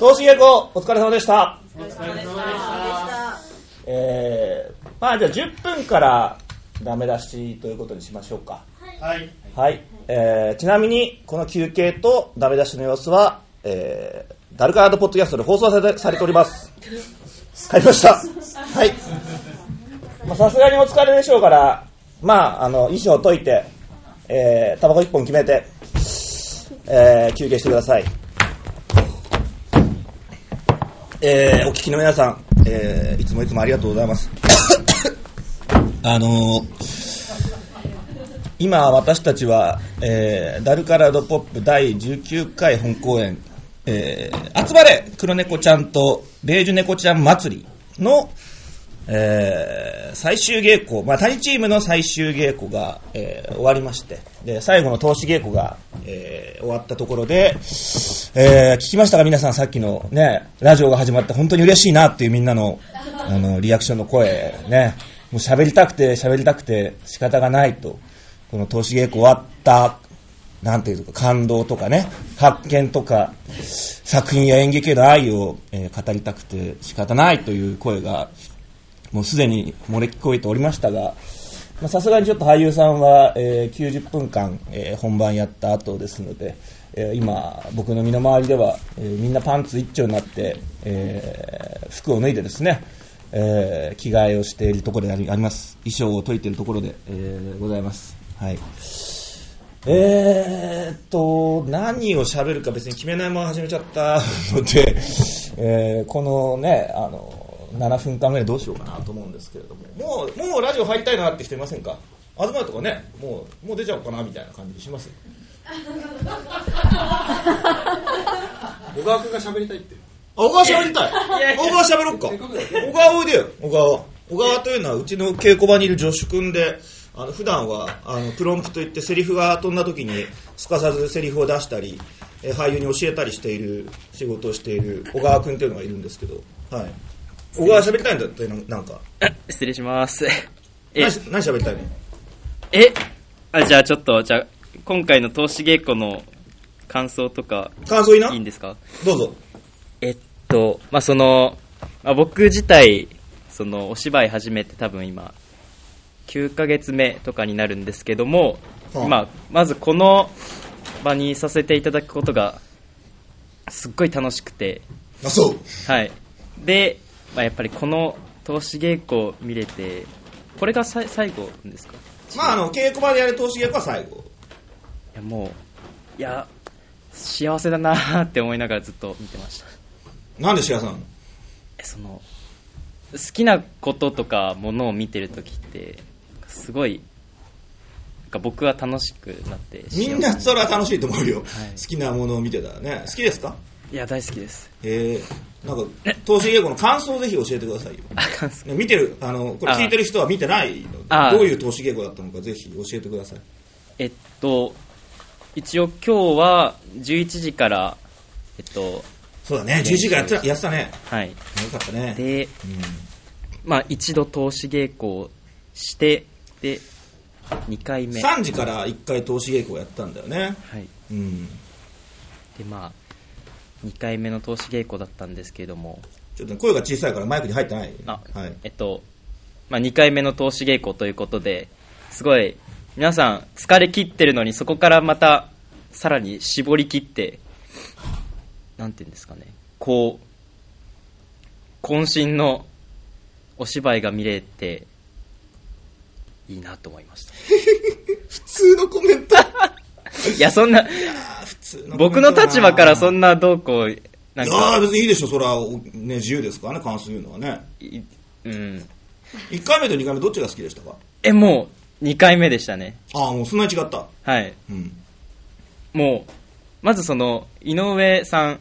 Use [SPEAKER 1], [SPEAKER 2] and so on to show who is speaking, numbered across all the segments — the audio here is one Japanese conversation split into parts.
[SPEAKER 1] 投資稽古お疲れ様でした。
[SPEAKER 2] お疲れ様でした。
[SPEAKER 1] えー、まあじゃあ10分からダメ出しということにしましょうか。
[SPEAKER 3] はい。
[SPEAKER 1] はい、えー、ちなみにこの休憩とダメ出しの様子は、えー、ダルカードポッドキャストで放送されてされております。帰りました。はい。まあさすがにお疲れでしょうからまああの衣装を解いてえー、タバコ1本決めて、えー、休憩してくださいえー、お聞きの皆さん、えー、いつもいつもありがとうございます。あのー今私たちは、えーダルカラードポップ第19回本公演、えー集まれ黒猫ちゃんとベージュ猫ちゃん祭りの、えー最終稽古、まあ、谷チームの最終稽古が、えー終わりましてで最後の投資稽古が、えー終わったところで、えー聞きましたか？皆さんさっきのねラジオが始まって本当に嬉しいなっていうみんなのあのリアクションの声ね。もう喋りたくて喋りたくて仕方がないとこの投資稽古終わったなんていうか感動とかね発見とか作品や演劇への愛を、えー語りたくて仕方ないという声がもうすでに漏れ聞こえておりましたがさすがにちょっと俳優さんは、えー90分間、えー本番やった後ですので、えー今僕の身の回りでは、えーみんなパンツ一丁になって、えー服を脱いでですね、えー着替えをしているところでありあります。衣装を解いているところで、えーございます。はい。えーっと、何を喋るか別に決めないまま始めちゃったので、えーこのね、あの、7分間ぐらいどうしようかなと思うんですけれども、もう、もうラジオ入りたいなって人いませんか？東とかね、もう、もう出ちゃおうかなみたいな感じします？
[SPEAKER 3] 小川君が喋りたいって。
[SPEAKER 1] あ、小川喋りたい？小川喋ろっか。小川おいでよ、小川。小川というのはうちの稽古場にいる助手君で、あの普段はあのプロンプといってセリフが飛んだ時にすかさずセリフを出したり、えー俳優に教えたりしている仕事をしている小川君というのがいるんですけど、はい。小川喋りたいんだってななんか。
[SPEAKER 4] 失礼します。え
[SPEAKER 1] 何、し何喋りたいの？
[SPEAKER 4] え？あ、じゃあちょっと、じゃあ、今回の投資稽古の感想とか、
[SPEAKER 1] 感想いいな？い
[SPEAKER 4] いんですか？
[SPEAKER 1] どうぞ。
[SPEAKER 4] えっと、まあ、その、まあ、僕自体、その、お芝居始めて多分今、9ヶ月目とかになるんですけども、
[SPEAKER 1] はあ
[SPEAKER 4] まあ、まずこの場にさせていただくことが、すっごい楽しくて、
[SPEAKER 1] あ、そう。
[SPEAKER 4] はい。で、まあ、やっぱりこの投資稽古を見れて、これがさい最後ですか？
[SPEAKER 1] まあ、あの、稽古場でやる投資稽古は最後。
[SPEAKER 4] いやもういや幸せだなーって思いながらずっと見てました
[SPEAKER 1] なんで幸せなの
[SPEAKER 4] えその好きなこととかものを見てる時ってすごい僕は楽しくなって
[SPEAKER 1] みんなそれは楽しいと思うよ。
[SPEAKER 4] はい
[SPEAKER 1] 好きなものを見てたらね。好きですか？
[SPEAKER 4] いや大好きです
[SPEAKER 1] えー、なんか、投資稽古の感想をぜひ教えてくださいよ。見てる、あの、これ聞いてる人は見てないので、
[SPEAKER 4] あ
[SPEAKER 1] どういう投資稽古だったのかぜひ教えてください。
[SPEAKER 4] えっと一応今日は11時からえっと
[SPEAKER 1] そうだね、10時間やってたやってたね。
[SPEAKER 4] はい
[SPEAKER 1] よかったね。
[SPEAKER 4] で
[SPEAKER 1] うん
[SPEAKER 4] まあ一度投資稽古をしてで2回目
[SPEAKER 1] 3時から1回投資稽古をやったんだよね。
[SPEAKER 4] はい
[SPEAKER 1] うん。
[SPEAKER 4] でまあ2回目の投資稽古だったんですけれども
[SPEAKER 1] ちょっとね声が小さいからマイクに入ってない。
[SPEAKER 4] あ、
[SPEAKER 1] はい。
[SPEAKER 4] えっと、まあ、2回目の投資稽古ということですごい皆さん疲れ切ってるのにそこからまたさらに絞り切ってなんていうんですかねこう渾身のお芝居が見れていいなと思いました
[SPEAKER 1] 普通のコメント。
[SPEAKER 4] いやそんな
[SPEAKER 1] 普通のコメント
[SPEAKER 4] 僕の立場からそんなどうこうなん
[SPEAKER 1] いや別にいいでしょ、それは、ね、自由ですからね、感想言うのはね。
[SPEAKER 4] いうん
[SPEAKER 1] 1回目と2回目どっちが好きでしたか？
[SPEAKER 4] えもう2回目でしたね
[SPEAKER 1] ああ、もうそんなに違った。
[SPEAKER 4] はい
[SPEAKER 1] うん。
[SPEAKER 4] もうまずその井上さん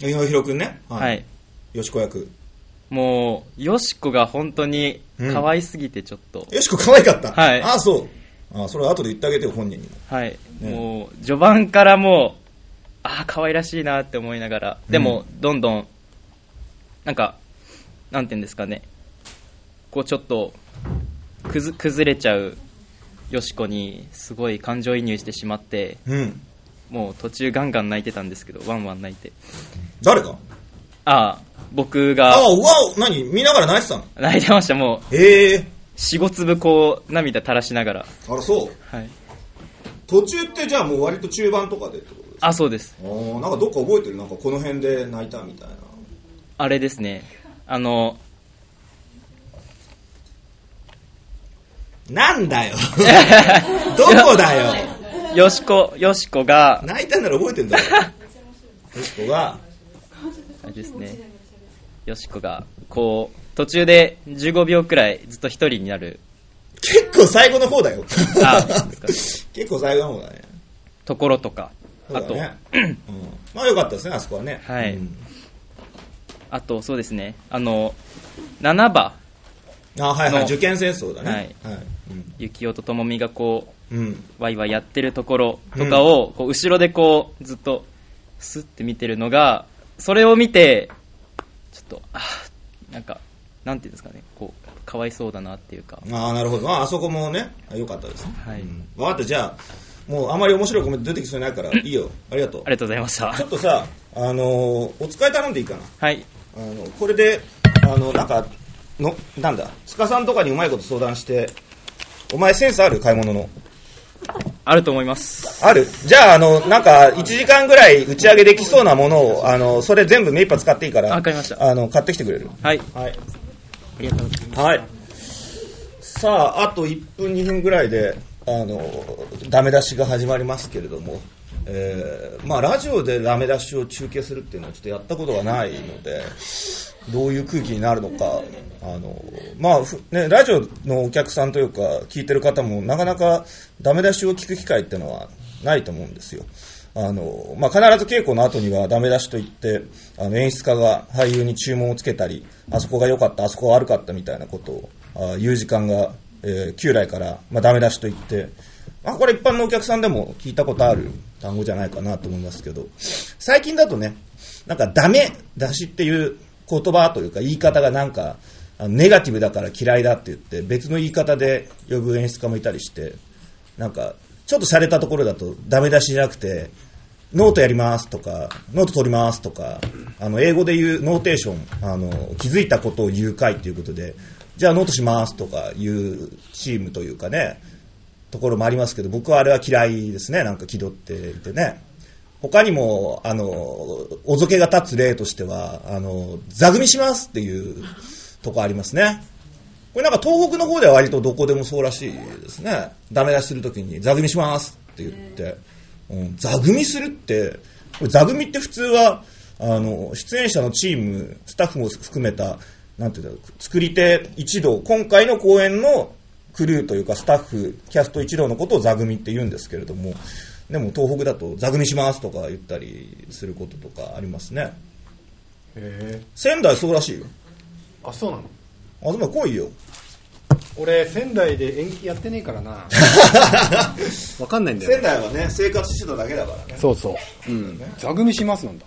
[SPEAKER 1] 井上弘くんね。
[SPEAKER 4] はい。
[SPEAKER 1] よしこ役。
[SPEAKER 4] もうよしこが本当に可愛すぎてちょっと、
[SPEAKER 1] よしこ可愛かった。
[SPEAKER 4] はい
[SPEAKER 1] ああ、そう。ああ、それは後で言ってあげてよ、本人にも。
[SPEAKER 4] はい、
[SPEAKER 1] ね
[SPEAKER 4] もう序盤からもうああ可愛らしいなって思いながらでもどんどんなんかなんて言うんですかねこうちょっとくず崩れちゃうよしこにすごい感情移入してしまって
[SPEAKER 1] うん。
[SPEAKER 4] もう途中ガンガン泣いてたんですけどワンワン泣いて
[SPEAKER 1] 誰か
[SPEAKER 4] ああ、僕
[SPEAKER 1] あ
[SPEAKER 4] が
[SPEAKER 1] あ、うわ、何？見ながら泣いてたの？
[SPEAKER 4] 泣いてました。もう、
[SPEAKER 1] ええ
[SPEAKER 4] 四五粒こう、涙垂らしながら。
[SPEAKER 1] あら、そう。
[SPEAKER 4] はい。
[SPEAKER 1] 途中ってじゃあもう割と中盤とかでってこと？ですか
[SPEAKER 4] あ、そうです。
[SPEAKER 1] あーなんかどっか覚えてる？なんかこの辺で泣いたみたいな。
[SPEAKER 4] あれですね。あの、
[SPEAKER 1] なんだよ。どこだよ。
[SPEAKER 4] よしこ、よしこが、
[SPEAKER 1] 泣いたんなら覚えてんだよ。よしこが、
[SPEAKER 4] あれですね。よしこが、こう、途中で15秒くらいずっと一人になる
[SPEAKER 1] 結構最後の方だよ。
[SPEAKER 4] あ
[SPEAKER 1] 結構最後の方だね。
[SPEAKER 4] ところとか、あと、
[SPEAKER 1] ね。うん。まあよかったですね、あそこはね。
[SPEAKER 4] はい
[SPEAKER 1] うん
[SPEAKER 4] あとそうですね、あの、7番、
[SPEAKER 1] あ、はいはい。
[SPEAKER 4] の
[SPEAKER 1] 受験戦争だね。
[SPEAKER 4] はい
[SPEAKER 1] はい。うん
[SPEAKER 4] ゆきおとともみがこう、
[SPEAKER 1] うん。
[SPEAKER 4] ワイワイやってるところとかを、こう後ろでこう、ずっと、スッて見てるのが、それを見て、ちょっと、あーなんか、なんていうんですかね、こう、かわいそうだなっていうか、
[SPEAKER 1] ああ、なるほど。ああそこもね、あよかったですね。
[SPEAKER 4] はい
[SPEAKER 1] うん分かった、じゃあ、もうあまり面白いコメント出てきそうにないから、いいよ。ありがとう
[SPEAKER 4] あ。りがとうございました
[SPEAKER 1] ち。ょっとさ、あのーお使い頼んでいいかな？
[SPEAKER 4] はい。
[SPEAKER 1] あの、これで、あの、なんか、の、なんだ、塚さんとかにうまいこと相談して、お前センスある買い物の。
[SPEAKER 4] あると思います。
[SPEAKER 1] ある？じゃあ、あの、なんか、1時間ぐらい打ち上げできそうなものを、あの、それ全部目いっぱい使っていいから、
[SPEAKER 4] わかりました
[SPEAKER 1] あの、買ってきてくれる？
[SPEAKER 4] はい。
[SPEAKER 1] はい。
[SPEAKER 4] ありがとうございます。
[SPEAKER 1] はい。さあ、あと1分、2分ぐらいで、あの、ダメ出しが始まりますけれども、えーまあ、ラジオでダメ出しを中継するっていうのはちょっとやったことがないので、どういう空気になるのか、あの、まあ、ね、ラジオのお客さんというか、聞いてる方もなかなかダメ出しを聞く機会っていうのはないと思うんですよ。あの、まあ、必ず稽古の後にはダメ出しといって、あの、演出家が俳優に注文をつけたり、あそこが良かった、あそこが悪かったみたいなことをあ言う時間が、えー旧来から、まあ、ダメ出しといって、まあ、これ一般のお客さんでも聞いたことある単語じゃないかなと思いますけど、最近だとね、なんかダメ出しっていう言葉というか言い方がなんか、ネガティブだから嫌いだって言って、別の言い方で呼ぶ演出家もいたりして、なんか、ちょっと洒落たところだとダメ出しじゃなくて、ノートやりますとか、ノート取りますとか、あの、英語で言う notation、あの、気づいたことを言う会っていうことで、じゃあノートしますとかいうチームというかね、ところもありますけど、僕はあれは嫌いですね、なんか気取っていてね。他にも、あの、おぞけが立つ例としては、あの、座組しますっていうとこありますね。これなんか東北の方では割とどこでもそうらしいですね。ダメ出しするときに座組しますって言って、うん、座組するって、これ座組って普通は、あの、出演者のチーム、スタッフも含めた、なんていうんだろう、作り手一同、今回の公演のクルーというかスタッフ、キャスト一同のことを座組みって言うんですけれども、でも東北だと座組みしますとか言ったりすることとかありますね。
[SPEAKER 3] へえ
[SPEAKER 1] 仙台そうらしいよ。
[SPEAKER 3] あそうなの？
[SPEAKER 1] あ、つまり来いよ。
[SPEAKER 3] 俺仙台で演劇やってねえからな わかんないんだ
[SPEAKER 1] 仙台はね、生活してただけだからね。
[SPEAKER 3] そうそううん座組みしますなんだ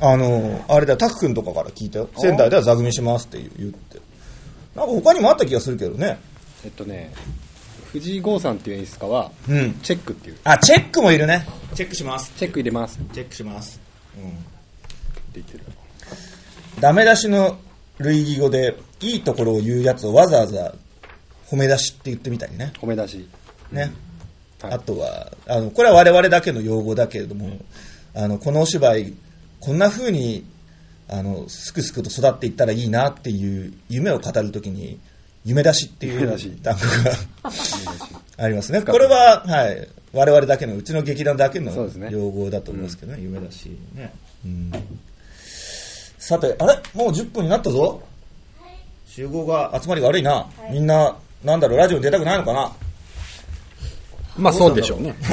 [SPEAKER 1] あの、あれだよ、タク君とかから聞いたよ。仙台では座組みしますって言って。なんか他にもあった気がするけどね。
[SPEAKER 3] えっとね藤井剛さんっていう演出家は
[SPEAKER 1] うん。
[SPEAKER 3] チェックっていう
[SPEAKER 1] あ、チェックもいるね。チェックします。
[SPEAKER 3] チェック入れますって
[SPEAKER 1] チェックします。うん。
[SPEAKER 3] 言ってる
[SPEAKER 1] ダメ出しの類義語で、いいところを言うやつをわざわざ褒め出しって言ってみたりね。
[SPEAKER 3] 褒め出し
[SPEAKER 1] ね。
[SPEAKER 3] はい
[SPEAKER 1] あとは、あの、これは我々だけの用語だけれども、あの、このお芝居、こんな風に、あの、すくすくと育っていったらいいなっていう夢を語るときに、夢出しっていう
[SPEAKER 3] 夢出し。
[SPEAKER 1] 単語がありますね。これは、はい、我々だけの、うちの劇団だけの用語だと思いますけどね、夢出しね。うん。さて、あれ？もう10分になったぞ。集合が、集まりが悪いな。みんな、なんだろう、ラジオに出たくないのかな？
[SPEAKER 3] まあそうでしょうね。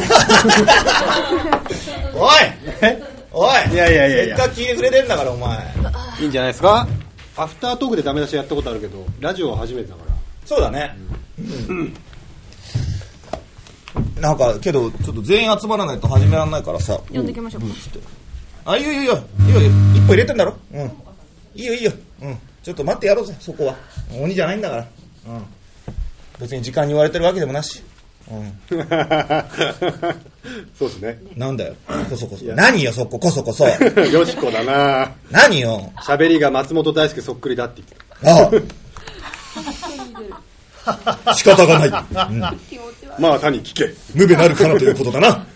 [SPEAKER 1] おい おい
[SPEAKER 3] いやいやいやいや
[SPEAKER 1] せっかく聞いてくれてんだから、お前。
[SPEAKER 3] いいんじゃないですか？アフタートークでダメ出しやったことあるけどラジオは初めてだから
[SPEAKER 1] そうだね。なんか、けど、ちょっと全員集まらないと始められないからさ。
[SPEAKER 2] 呼んできましょうか。
[SPEAKER 1] あ、いいよいいよ。いいよ、一歩入れてんだろ？うん。いいよいいよ。うん。ちょっと待ってやろうぜ、そこは。鬼じゃないんだから。うん。別に時間に言われてるわけでもなし。うん。
[SPEAKER 3] そうですね。
[SPEAKER 1] なんだよ。こそこそ。何よ、そこ、こそこそ。
[SPEAKER 3] よしこだな
[SPEAKER 1] 何よ。
[SPEAKER 3] 喋りが松本大輔そっくりだって言って
[SPEAKER 1] ああ。仕方がない。うん。
[SPEAKER 3] た。まあ、他に聞け。
[SPEAKER 1] 無べなるかなということだな。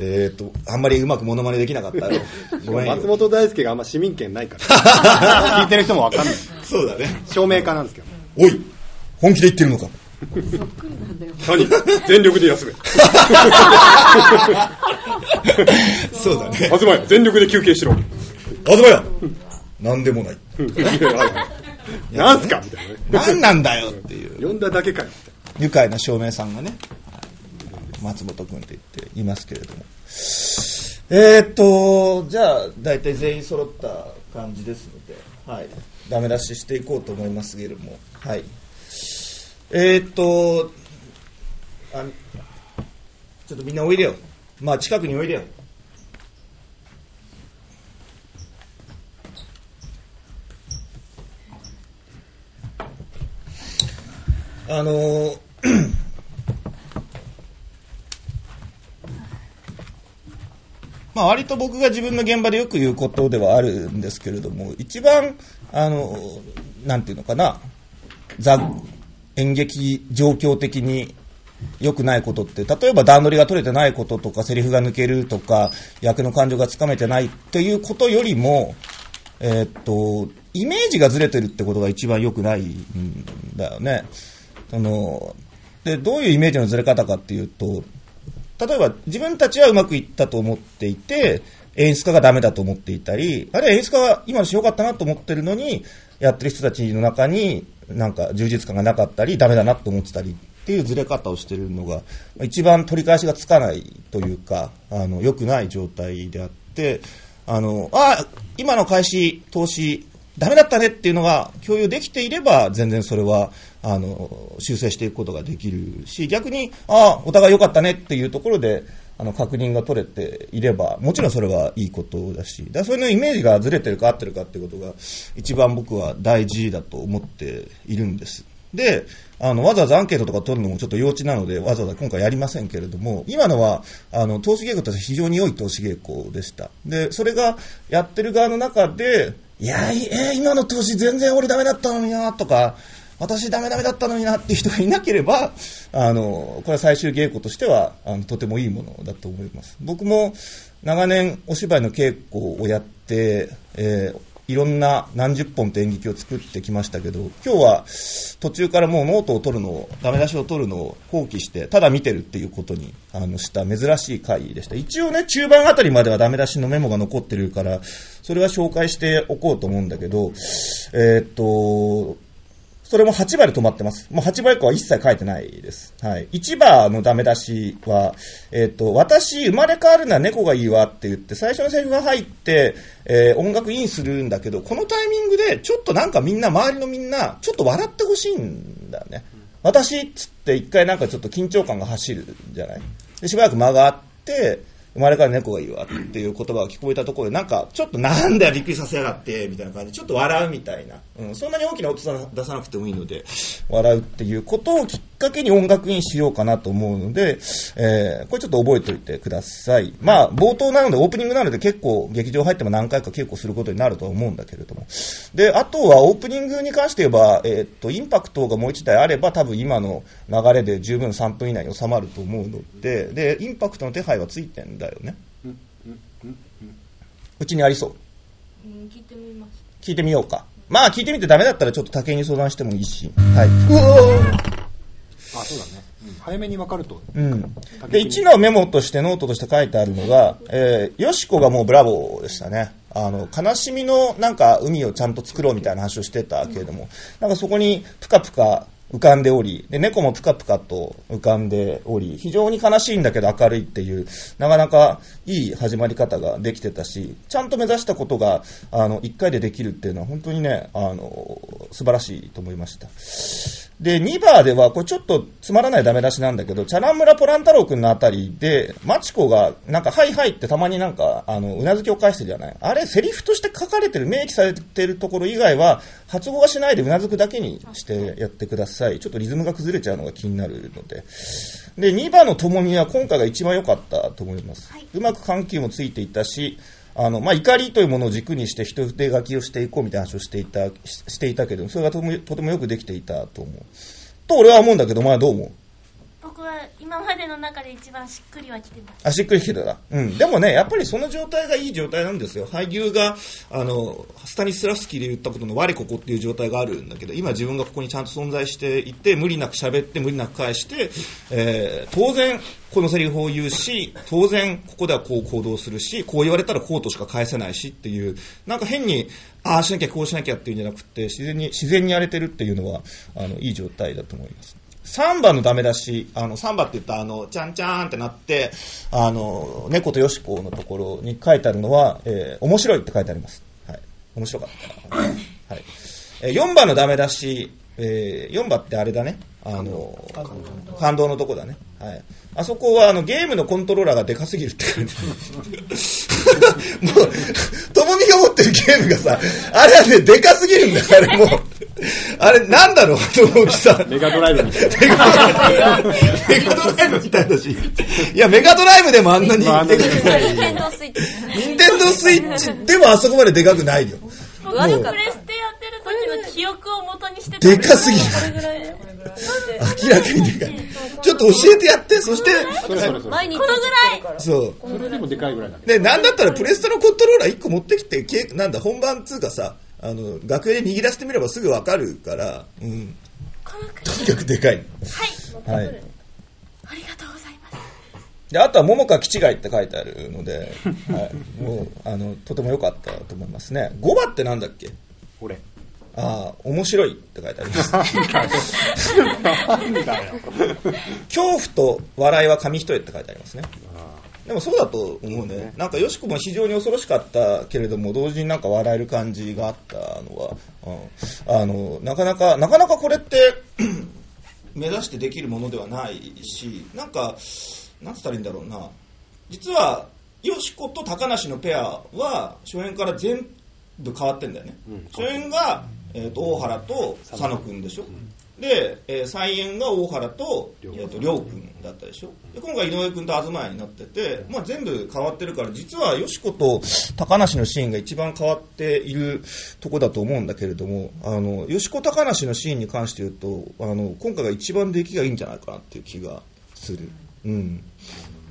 [SPEAKER 1] えっと、あんまりうまくモノマネできなかったよ。ごめんよ
[SPEAKER 3] 松本大輔があんま市民権ないから。聞いてる人もわかんない。
[SPEAKER 1] そうだね。
[SPEAKER 3] 証明家なんですけど。
[SPEAKER 1] おい、本気で言ってるのか。
[SPEAKER 3] 何全力で休め。
[SPEAKER 1] そうだね。
[SPEAKER 3] 東や、全力で休憩しろ。
[SPEAKER 1] 東やなんでもない。
[SPEAKER 3] なんすか？みたいなね。
[SPEAKER 1] 何なんだよっていう。
[SPEAKER 3] 呼んだだけかよ。
[SPEAKER 1] 愉快な照明さんがね、松本君って言っていますけれども。えーっと、じゃあ、大体全員揃った感じですので、はい。ダメ出ししていこうと思いますけれども、はい。えーっと、あちょっとみんなおいでよ。まあ、近くにおいでよ。あの まあ割と僕が自分の現場でよく言うことではあるんですけれども、一番、あの、なんていうのかな、ザ演劇状況的に良くないことって、例えば段取りが取れてないこととか、セリフが抜けるとか、役の感情がつかめてないということよりも、えーっと、イメージがずれてるってことが一番良くないんだよね。そのでどういうイメージのずれ方かっていうと、例えば自分たちはうまくいったと思っていて、演出家がダメだと思っていたり、あるいは演出家が今のし良かったなと思ってるのに、やってる人たちの中になんか充実感がなかったり、ダメだなと思ってたりっていうずれ方をしてるのが、一番取り返しがつかないというか、あの、良くない状態であって、あの、あ、今の開始、投資、ダメだったねっていうのが共有できていれば、全然それは、あの、修正していくことができるし、逆に、ああ、お互い良かったねっていうところで、あの、確認が取れていれば、もちろんそれはいいことだし、だそれのイメージがずれてるか合ってるかっていうことが、一番僕は大事だと思っているんです。で、あの、わざわざアンケートとか取るのもちょっと幼稚なので、わざわざ今回やりませんけれども、今のは、あの、投資稽古として非常に良い投資稽古でした。で、それがやってる側の中で、いや、えー今の投資全然俺ダメだったのにな、とか、私ダメダメだったのになっていう人がいなければ、あの、これは最終稽古としては、あの、とてもいいものだと思います。僕も長年お芝居の稽古をやって、えーいろんな何十本と演劇を作ってきましたけど、今日は途中からもうノートを取るのを、ダメ出しを取るのを放棄して、ただ見てるっていうことにあのした珍しい回でした。一応ね、中盤あたりまではダメ出しのメモが残ってるから、それは紹介しておこうと思うんだけど、えーっと、それも8番で止まってます。もう8番以降は一切書いてないです。はい。1番のダメ出しは、えっ、と、私、生まれ変わるのは猫がいいわって言って、最初のセリフが入って、えー音楽インするんだけど、このタイミングで、ちょっとなんかみんな、周りのみんな、ちょっと笑ってほしいんだよね。私っつって一回なんかちょっと緊張感が走るじゃない？で、しばらく間があって、生まれから猫がいいわっていう言葉が聞こえたところで、なんか、ちょっとなんだよ、びっくりさせやがって、みたいな感じで、ちょっと笑うみたいな。うん、そんなに大きな音出さなくてもいいので、笑うっていうことをきっかけに音楽インしようかなと思うので、えーこれちょっと覚えておいてください。まあ、冒頭なので、オープニングなので結構劇場入っても何回か稽古することになるとは思うんだけれども。で、あとはオープニングに関して言えば、えーっと、インパクトがもう一台あれば、多分今の流れで十分3分以内に収まると思うので、で、インパクトの手配はついてんだよね。うちにありそう。
[SPEAKER 2] うん聞いてみます。
[SPEAKER 1] 聞いてみようか。まあ聞いてみてダメだったらちょっと武井に相談してもいいし。はい。
[SPEAKER 3] あ、そうだね。うん早めに分かると。
[SPEAKER 1] うん。で、1のメモとしてノートとして書いてあるのが、えー、よしこがもうブラボーでしたね。あの、悲しみのなんか海をちゃんと作ろうみたいな話をしてたけれども、なんかそこにぷかぷか浮かんでおり、で、猫もぷかぷかと浮かんでおり、非常に悲しいんだけど明るいっていう、なかなかいい始まり方ができてたし、ちゃんと目指したことが、あの、1回でできるっていうのは本当にね、あの、素晴らしいと思いました。で、2番では、これちょっとつまらないダメ出しなんだけど、チャラン村ポラン太郎くんのあたりで、マチコが、なんか、はいはいってたまになんか、あの、うなずきを返してるじゃない。あれ、セリフとして書かれてる、明記されてるところ以外は、発語はしないでうなずくだけにしてやってください。ちょっとリズムが崩れちゃうのが気になるので。で、2番のともみは今回が一番良かったと思います。うまく緩急もついていたし、あの、まあ、怒りというものを軸にして人筆書きをしていこうみたいな話をしていた、ししていたけど、それがとてもとてもよくできていたと思う。と俺は思うんだけど、お前はどう思う？
[SPEAKER 2] 僕は今までの中で一番しっくりはきてます
[SPEAKER 1] あ、しっくりきてた。うん。でもね、やっぱりその状態がいい状態なんですよ。俳優が、あの、スタニスラフスキーで言ったことの我ここっていう状態があるんだけど、今自分がここにちゃんと存在していて、無理なく喋って、無理なく返して、えー当然、このセリフを言うし、当然、ここではこう行動するし、こう言われたらこうとしか返せないしっていう、なんか変に、ああしなきゃこうしなきゃっていうんじゃなくて、自然に、自然にやれてるっていうのは、あの、いい状態だと思います。サンバのダメ出し、あの、サンバって言ったらあの、ちゃんちゃんってなって、あの、猫とよしこのところに書いてあるのは、えー面白いって書いてあります。はい。面白かったな。はい。えー4番のダメ出し、えー4番ってあれだね。あの、感動のとこだね。はい。あそこはあのゲームのコントローラーがでかすぎるって書いてある。もう、ってるゲームがさ、あれはね、でかすぎるんだよ、あれもう。あれ、なんだろう、あの大きさ。
[SPEAKER 3] メガドライブみたいな。
[SPEAKER 1] メガドライブメガドライブみたいだし。いや、メガドライブでもあんなに
[SPEAKER 3] まああんなに
[SPEAKER 1] でかくない。
[SPEAKER 2] 任天堂スイッチ
[SPEAKER 1] ニンテンドースイッチでもあそこまででかくないよ。
[SPEAKER 2] 僕
[SPEAKER 1] もう
[SPEAKER 2] プレステやってる時の記憶を元にして
[SPEAKER 1] でかすぎる。明らかにでかい。ちょっと教えてやって、そして、
[SPEAKER 2] このぐらい
[SPEAKER 1] そう。
[SPEAKER 3] それでもでかいぐらいだね。
[SPEAKER 1] で、なんだったらプレステのコントローラー1個持ってきて、けなんだ、本番つうかさ、あの、楽屋で握らせてみればすぐわかるから、うん。とにかくでかい。
[SPEAKER 2] はい
[SPEAKER 1] はい。
[SPEAKER 2] ありがとうございます
[SPEAKER 1] で、あとは、桃花気違いって書いてあるので、はい。もう、あの、とても良かったと思いますね。5番ってなんだっけ？
[SPEAKER 3] 俺。
[SPEAKER 1] ああ、面白いって書いてあります。
[SPEAKER 3] なんだよ。
[SPEAKER 1] 恐怖と笑いは紙一重って書いてありますね。でもそうだと思うね。なんかよしこも非常に恐ろしかったけれども、同時になんか笑える感じがあったのは、うん、あの、なかなか、なかなかこれって、目指してできるものではないし、なんか、なんつったらいいんだろうな。実は、よしこと高梨のペアは、初演から全部変わってんだよね。初演が、えー、と大原と佐野君でしょ？で、えー、再演が大原と、えー、と亮君だったでしょ？で、今回井上君と東谷になってて、まあ全部変わってるから、実はよしこと高梨のシーンが一番変わっているとこだと思うんだけれども、あの、よしこ高梨のシーンに関して言うと、あの、今回が一番出来がいいんじゃないかなっていう気がする。うん。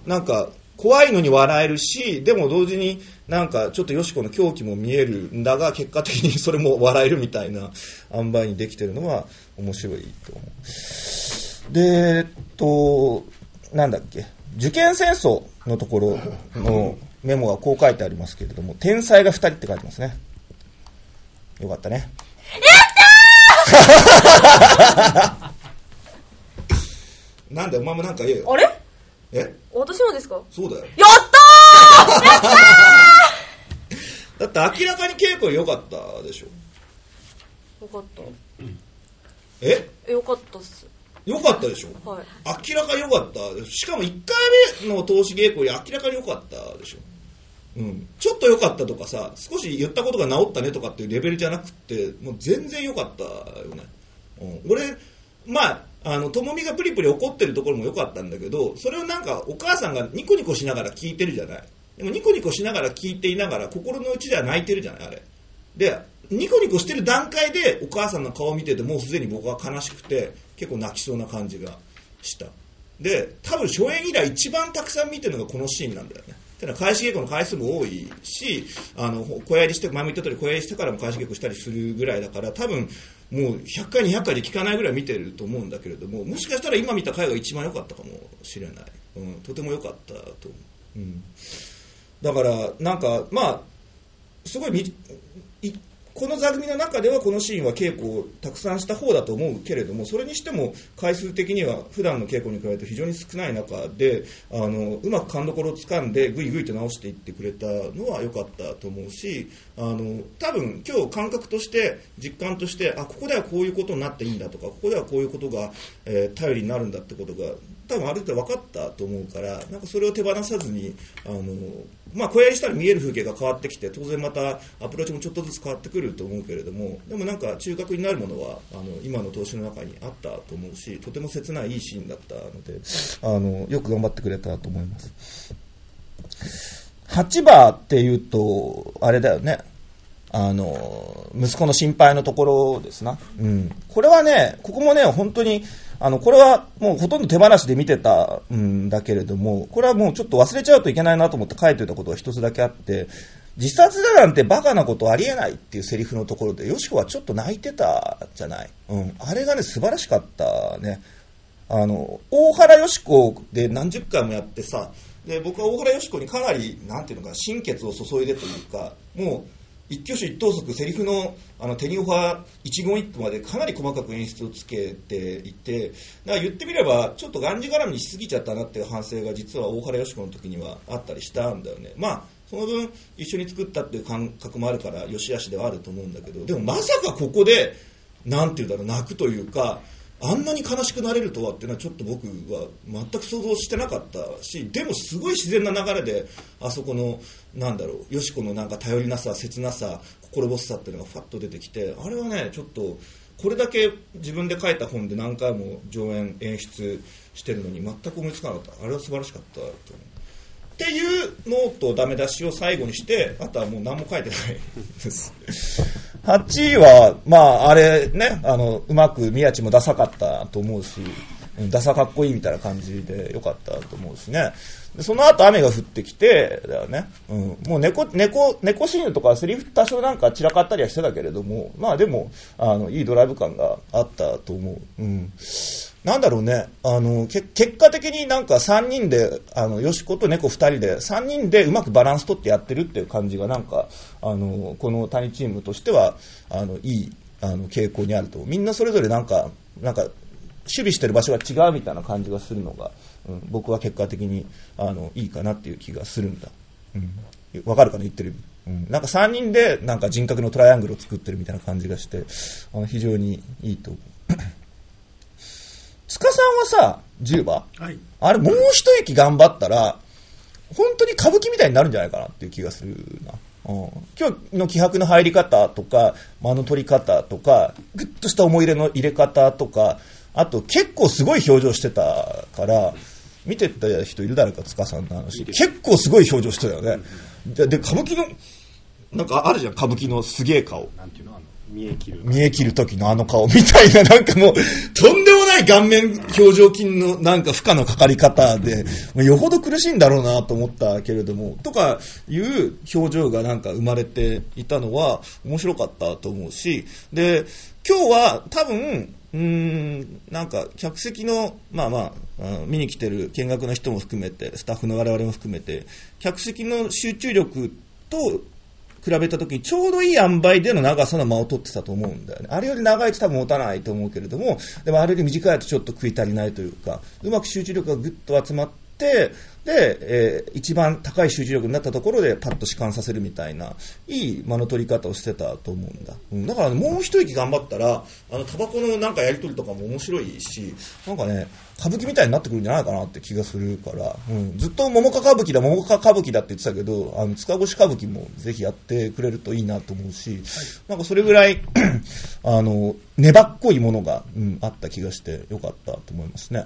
[SPEAKER 1] なんか、怖いのに笑えるし、でも同時になんかちょっとよしこの狂気も見えるんだが、結果的にそれも笑えるみたいな塩梅にできてるのは面白いと思う。で、えっと、なんだっけ、受験戦争のところのメモはこう書いてありますけれども、天才が2人って書いてますね。よかったね。やったー なんだよ、お前もなんか言えよ。
[SPEAKER 5] あれ？
[SPEAKER 1] え？
[SPEAKER 5] 私もですか？
[SPEAKER 1] そうだよ。
[SPEAKER 5] やった
[SPEAKER 1] だって明らかに稽古良かったでしょ？
[SPEAKER 5] ーよかった。
[SPEAKER 1] え？
[SPEAKER 5] えよかったっす。
[SPEAKER 1] 良かったでしょ？
[SPEAKER 5] はい。
[SPEAKER 1] 明らかに良かった。しかも1回目の投資稽古より明らかに良かったでしょ？うん。ちょっと良かったとかさ、少し言ったことが治ったねとかっていうレベルじゃなくて、もう全然良かったよね。うん。俺、まあ、あの、ともみがプリプリ怒ってるところも良かったんだけど、それをなんかお母さんがニコニコしながら聞いてるじゃない？でもニコニコしながら聞いていながら心の内では泣いてるじゃない、あれ。で、ニコニコしてる段階でお母さんの顔を見ててもうすでに僕は悲しくて結構泣きそうな感じがした。で、多分初演以来一番たくさん見てるのがこのシーンなんだよね。てのは開始稽古の回数も多いし、あの、小やりして、前も言った通り小やりしてからも開始稽古したりするぐらいだから、多分もう100回200回で聞かないぐらい見てると思うんだけれども、もしかしたら今見た回が一番良かったかもしれない。うん、とても良かったと思う。うん。だから、なんか、まあ、すごいこの座組の中ではこのシーンは稽古をたくさんした方だと思うけれどもそれにしても回数的には普段の稽古に比べると非常に少ない中であのうまく勘どころをつかんでぐいぐいと直していってくれたのは良かったと思うしあの多分今日感覚として実感としてあここではこういうことになっていいんだとかここではこういうことが、えー頼りになるんだってことが多分ある程度分かったと思うからなんかそれを手放さずにあの、まあ、小やりしたら見える風景が変わってきて当然またアプローチもちょっとずつ変わってくると思うけれどもでもなんか中核になるものはあの今の投資の中にあったと思うしとても切ないいいシーンだったのであのよく頑張ってくれたと思います。8番っていうとあれだよね。あの息子の心配のところですな、うん、これはねここもね本当にあのこれはもうほとんど手放しで見てたんだけれどもこれはもうちょっと忘れちゃうといけないなと思って書いておいたことが一つだけあって自殺だなんてバカなことありえないっていうセリフのところでよしこはちょっと泣いてたじゃない、うん、あれがね素晴らしかったね。あの大原よしこで何十回もやってさで僕は大原よしこにかなりなんていうのか心血を注いでというかもう一挙手一投足セリフのあの手にオファー一言一句までかなり細かく演出をつけていてだから言ってみればちょっとがんじがらみにしすぎちゃったなっていう反省が実は大原よしこの時にはあったりしたんだよね。まあその分一緒に作ったっていう感覚もあるから良し悪しではあると思うんだけどでもまさかここでなんていうんだろう泣くというかあんなに悲しくなれるとはっていうのはちょっと僕は全く想像してなかったしでもすごい自然な流れであそこのなんだろうよしこのなんか頼りなさ切なさ心細さっていうのがファッと出てきてあれはねちょっとこれだけ自分で書いた本で何回も上演演出してるのに全く思いつかなかったあれは素晴らしかったと思う。っていうノートダメ出しを最後にしてあとはもう何も書いてないです8位は、まあ、あれね、あの、うまく宮地もダサかったと思うし、ダサかっこいいみたいな感じでよかったと思うしね。でその後雨が降ってきて、だよね。うん。もう猫、猫、猫シーンとかセリフ多少なんか散らかったりはしてたけれども、まあでも、あの、いいドライブ感があったと思う。うん。なんだろうね、あの、け結果的になんか3人で、あの、よしこと猫2人で、3人でうまくバランス取ってやってるっていう感じがなんか、あの、この谷チームとしては、あの、いい、あの、傾向にあると。みんなそれぞれなんか、なんか、守備してる場所が違うみたいな感じがするのが、うん、僕は結果的に、あの、いいかなっていう気がするんだ。うん。わかるかな言ってる。うん。なんか3人で、なんか人格のトライアングルを作ってるみたいな感じがして、あの、非常にいいと思う。塚さんはさ、10番、
[SPEAKER 3] はい
[SPEAKER 1] あれもう一息頑張ったら、本当に歌舞伎みたいになるんじゃないかなっていう気がするな。うん、今日の気迫の入り方とか、間の取り方とか、ぐっとした思い入れの入れ方とか、あと結構すごい表情してたから、見てた人いる？だろうか、塚さんの話。結構すごい表情してたよね。で、で歌舞伎の、なんかあるじゃん、歌舞伎のすげえ顔。
[SPEAKER 3] なんていう見え切る。
[SPEAKER 1] 見え切る時のあの顔みたいな、なんかもう、とんでもない顔面表情筋のなんか負荷のかかり方で、よほど苦しいんだろうなと思ったけれども、とかいう表情がなんか生まれていたのは面白かったと思うし、で、今日は多分、うん、なんか客席の、まあまあ、あ見に来てる見学の人も含めて、スタッフの我々も含めて、客席の集中力と比べた時にちょうどいい塩梅での長さの間を取ってたと思うんだよね。あれより長いと多分持たないと思うけれども、でもあれより短いとちょっと食い足りないというか、うまく集中力がぐっと集まって、で、えー一番高い集中力になったところでパッと弛緩させるみたいな、いい間の取り方をしてたと思うんだ。うん、だから、もう一息頑張ったら、あの、タバコのなんかやり取りとかも面白いし、なんかね、歌舞伎みたいになってくるんじゃないかなって気がするから、うん、ずっと桃花歌舞伎だ、桃花歌舞伎だって言ってたけど、あの、塚越歌舞伎もぜひやってくれるといいなと思うし、なんかそれぐらい、あの、粘っこいものが、うん、あった気がしてよかったと思いますね。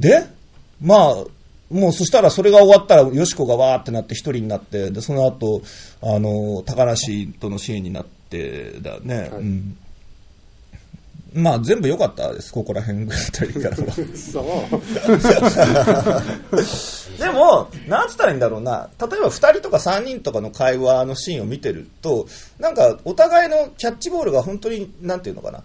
[SPEAKER 1] で、まあ、もうそしたらそれが終わったら、よしこがわーってなって一人になって、で、その後、あの、高梨とのシーンになって、だね、うん。まあ全部良かったです、ここら辺ぐらいから。は。
[SPEAKER 3] そう。
[SPEAKER 1] でも、なんつったらいいんだろうな、例えば2人とか3人とかの会話のシーンを見てると、なんかお互いのキャッチボールが本当に、なんていうのかな、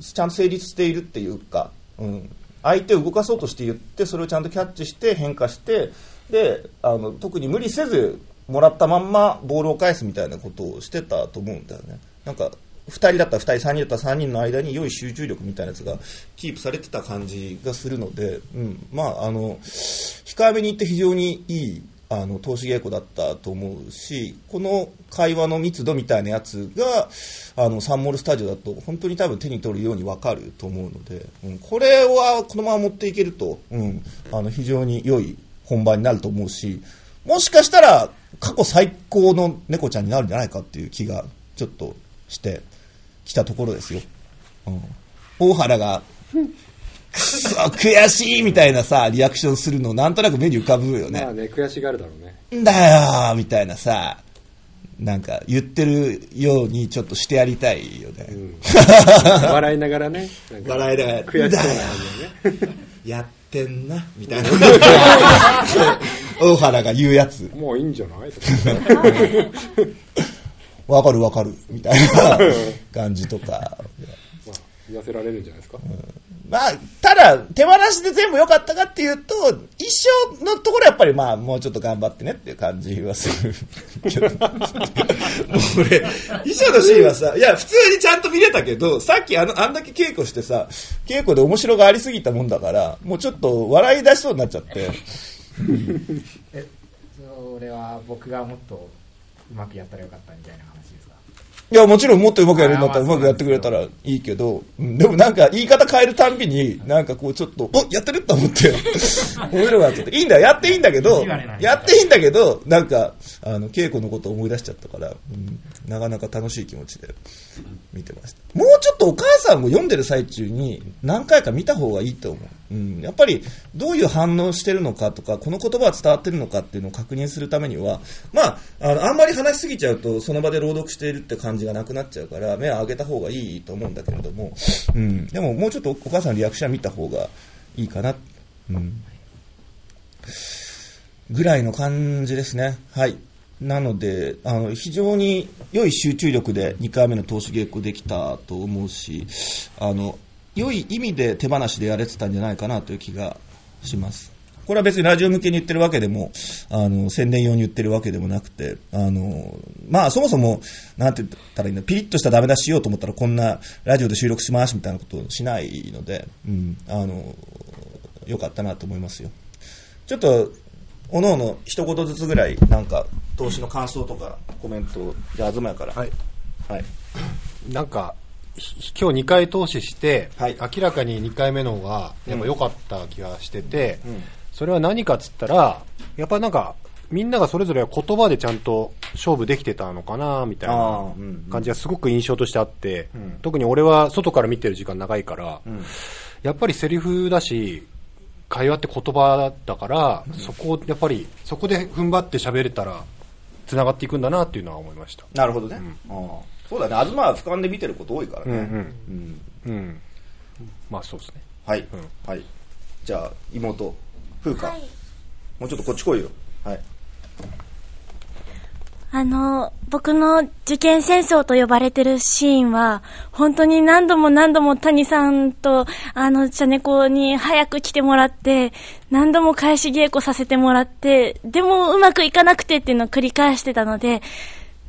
[SPEAKER 1] ちゃんと成立しているっていうか、うん、相手を動かそうとして言って、それをちゃんとキャッチして変化して、で、あの特に無理せず、もらったまんまボールを返すみたいなことをしてたと思うんだよね。なんか2人だったら2人、3人だったら3人の間に良い集中力みたいなやつがキープされてた感じがするので、うん、まあ、あの、控えめに言って非常にいい、あの、投資稽古だったと思うし、この会話の密度みたいなやつが、あの、サンモールスタジオだと本当に多分手に取るようにわかると思うので、うん、これはこのまま持っていけると、うん、あの、非常に良い本番になると思うし、もしかしたら過去最高の猫ちゃんになるんじゃないかっていう気がちょっとしてきたところですよ。うん、大原が、くそ、悔しいみたいなさ、リアクションするのなんとなく目に浮かぶよね
[SPEAKER 3] まあ。ね、悔しがるだろうね。
[SPEAKER 1] んだよーみたいなさ、なんか言ってるようにちょっとしてやりたいよね。
[SPEAKER 3] 笑いながらね。
[SPEAKER 1] 笑いながら
[SPEAKER 3] 悔しそうな感じね。
[SPEAKER 1] やってんな、みたいな。大原が言うやつ。
[SPEAKER 3] もういいんじゃない？
[SPEAKER 1] わかるわかる、みたいな感じとか。
[SPEAKER 3] まあ、言わせられるんじゃないですか？
[SPEAKER 1] まあ、ただ、手放しで全部良かったかっていうと、一生のところやっぱりまあ、もうちょっと頑張ってねっていう感じはするけど。もう俺、衣装のシーンはさ、いや、普通にちゃんと見れたけど、さっきあの、あんだけ稽古してさ、稽古で面白がありすぎたもんだから、もうちょっと笑い出しそうになっちゃって。
[SPEAKER 6] えそれは僕がもっとうまくやったらよかったみたいな話ですか？
[SPEAKER 1] いや、もちろんもっと上手くやるんだったら
[SPEAKER 6] あーまあ
[SPEAKER 1] 上手くやってくれたらいいけど、うんでもなんか言い方変えるたんびに、なんかこうちょっと、おやってると思って、面白くなっちゃって。いいんだよ、やっていいんだけどやっていいんだけど、なんか、あの、稽古のことを思い出しちゃったから、うんなかなか楽しい気持ちで見てました。もうちょっとお母さんを読んでる最中に何回か見た方がいいと思う。うん、やっぱりどういう反応してるのかとか、この言葉は伝わってるのかっていうのを確認するためには、まあ、あのあんまり話しすぎちゃうと、その場で朗読しているって感じがなくなっちゃうから、目を上げた方がいいと思うんだけれども、うん、でももうちょっとお母さんのリアクション見た方がいいかな。うんぐらいの感じですね。はい。なので、あの、非常に良い集中力で2回目の投資稽古できたと思うし、あの、良い意味で手放しでやれてたんじゃないかなという気がします。これは別にラジオ向けに言ってるわけでも、あの、宣伝用に言ってるわけでもなくて、あの、まあそもそも、なんて言ったらいいんだ、ピリッとしたダメ出ししようと思ったらこんなラジオで収録しますみたいなことをしないので、うん、あの、良かったなと思いますよ。ちょっと、おのおの一言ずつぐらい、なんか、投資の感想とか、コメントを、じゃあ、東やから。
[SPEAKER 3] はい。
[SPEAKER 1] はい。
[SPEAKER 3] なんか、ひ今日2回投資して、
[SPEAKER 1] はい。
[SPEAKER 3] 明らかに2回目の方がやっぱ良かった気がしてて、
[SPEAKER 1] ん。
[SPEAKER 3] それは何かっつったら、やっぱなんか、みんながそれぞれ言葉でちゃんと勝負できてたのかな、みたい
[SPEAKER 1] あ
[SPEAKER 3] な感じがすごく印象としてあって、
[SPEAKER 1] ん。
[SPEAKER 3] 特に俺は外から見てる時間長いから、
[SPEAKER 1] ん。
[SPEAKER 3] やっぱりセリフだし、会話って言葉だから、そこをやっぱり、そこで踏ん張って喋れたら、繋がっていくんだなっていうのは思いました。
[SPEAKER 1] なるほどね。あーそうだね。東は俯瞰で見てること多いからね。
[SPEAKER 3] うんうん
[SPEAKER 1] うん
[SPEAKER 3] うん。まあそうですね。
[SPEAKER 1] はい、
[SPEAKER 3] ん
[SPEAKER 1] はい。じゃあ、妹、風花、
[SPEAKER 2] はい
[SPEAKER 1] もうちょっとこっち来いよ。はい。
[SPEAKER 2] あの、僕の受験戦争と呼ばれてるシーンは、本当に何度も何度も谷さんと、あの、チャネコに早く来てもらって、何度も返し稽古させてもらって、でもうまくいかなくてっていうのを繰り返してたので、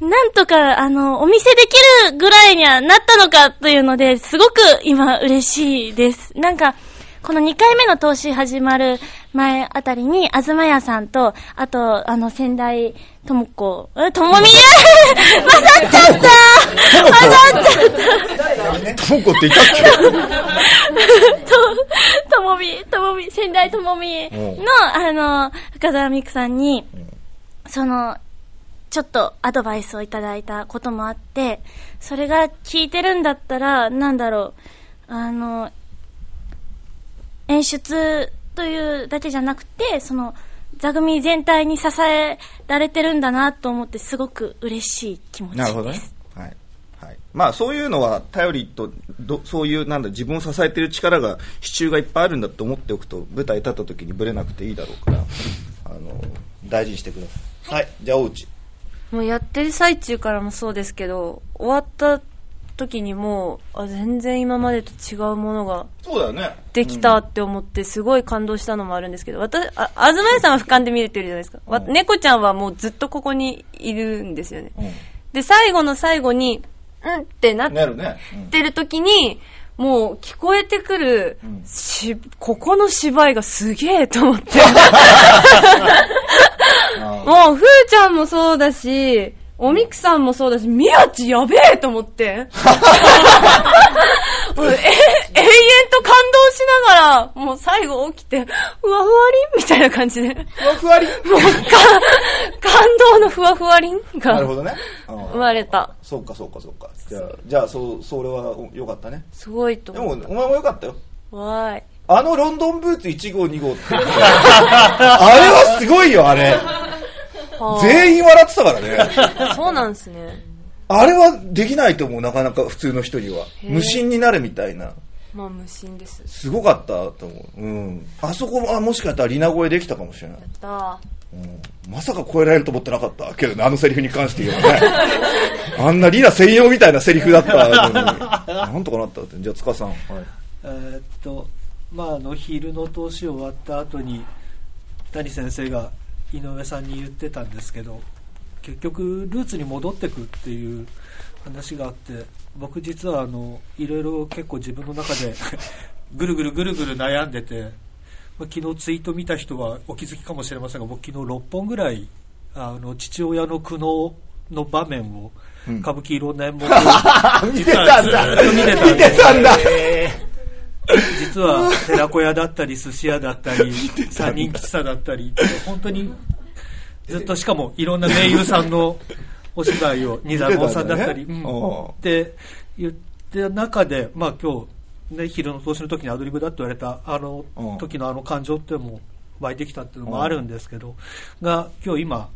[SPEAKER 2] なんとか、あの、お見せできるぐらいにはなったのかというので、すごく今嬉しいです。なんか、この2回目の投資始まる前あたりに、東屋さんと、あと、あの、仙台智子、え、ともみ混ざっちゃった！混ざっちゃった！
[SPEAKER 1] トモコっていたっけ？
[SPEAKER 2] と、ともみ、ともみ、仙台ともみの、あの、深澤美久さんに、その、ちょっとアドバイスをいただいたこともあって、それが聞いてるんだったら、なんだろう、あの、演出というだけじゃなくて、その、座組全体に支えられてるんだなと思って、すごく嬉しい気持ちです。
[SPEAKER 1] なるほどね。はい。はい。まあ、そういうのは、頼りと、どそういう、なんだ、自分を支えてる力が、支柱がいっぱいあるんだと思っておくと、舞台立った時にブレなくていいだろうから、あの、大事にしてください。はい。じゃあ、大内。
[SPEAKER 5] もうやってる最中からもそうですけど、終わった時にもう、あ、全然今までと違うものが
[SPEAKER 1] そうだよね。
[SPEAKER 5] できたって思って、すごい感動したのもあるんですけど、私、あ、東屋さんは俯瞰で見れてるじゃないですか。わ
[SPEAKER 1] うん
[SPEAKER 5] 猫ちゃんはもうずっとここにいるんですよね。
[SPEAKER 1] うん。
[SPEAKER 5] で、最後の最後に、うんってなっ
[SPEAKER 1] なるね。うん
[SPEAKER 5] てる時に、もう聞こえてくる、し、ここの芝居がすげえと思って。もう、ふーちゃんもそうだし、おみくさんもそうだし、宮地やべえと思って。え永遠と感動しながら、もう最後起きて、ふわふわりん？みたいな感じで。
[SPEAKER 1] ふわふわり
[SPEAKER 5] もうか、感動のふわふわりんが
[SPEAKER 1] なるほどね。うん
[SPEAKER 5] 生まれた。
[SPEAKER 1] そうか、そうか、そうか。じゃあ、じゃあ、そう、それはおよかったね。
[SPEAKER 5] すごいと
[SPEAKER 1] でも。お前もよかったよ。
[SPEAKER 5] わーい。
[SPEAKER 1] あのロンドンブーツ1号2号って。あれはすごいよ、あれ。
[SPEAKER 5] はあ
[SPEAKER 1] 全員笑ってたからね。
[SPEAKER 5] そうなんですね。
[SPEAKER 1] あれはできないと思う、なかなか普通の人には。無心になるみたいな。
[SPEAKER 5] まあ無心です。
[SPEAKER 1] すごかったと思う。うん。あそこも、あもしかしたらリナ声できたかもしれない。
[SPEAKER 5] やったー。
[SPEAKER 1] うん、まさか超えられると思ってなかったけどね、あのセリフに関して言えばね。あんなリナ専用みたいなセリフだったのに。なんとかなったって。じゃあ、塚さん。はい。
[SPEAKER 7] えーっとまああの昼の投資終わった後に谷先生が井上さんに言ってたんですけど結局ルーツに戻ってくっていう話があって僕実はあのいろいろ結構自分の中で ぐるぐるぐるぐる悩んでて、まあ、昨日ツイート見た人はお気づきかもしれませんが僕昨日6本ぐらいあの父親の苦悩の場面を歌舞伎いろんな演目を
[SPEAKER 1] 見てたんだ。
[SPEAKER 7] 見てたん
[SPEAKER 1] だ
[SPEAKER 7] 実は寺子屋だったり寿司屋だったり 三人吉さだったり本当にずっとしかもいろんな名優さんのお芝居を二左衛門さんだったり、って言って中でまあ今日ね昼の投資の時にアドリブだって言われたあの
[SPEAKER 1] う。ん
[SPEAKER 7] 時のあの感情っていうのも湧いてきたっていうのもあるんですけどが今日今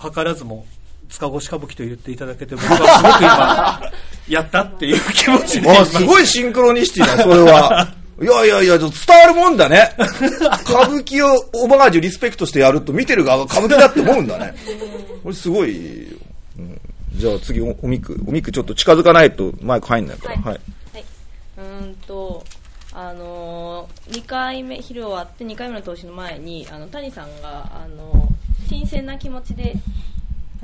[SPEAKER 7] 図らずも塚越歌舞伎と言っていただけて僕はすごく今 やったっていう気持ちです
[SPEAKER 1] ごいシンクロニシティだ、それは。いやいやいや、伝わるもんだね。歌舞伎をオマージュリスペクトしてやると見てる側が歌舞伎だって思うんだね。これすごいよ、うんじゃあ次お、おみく。おみくちょっと近づかないとマイク入んないから。はい。
[SPEAKER 8] はい。うーんと、あのー、2回目、昼終わって2回目の投資の前に、あの、谷さんが、あのー、新鮮な気持ちで、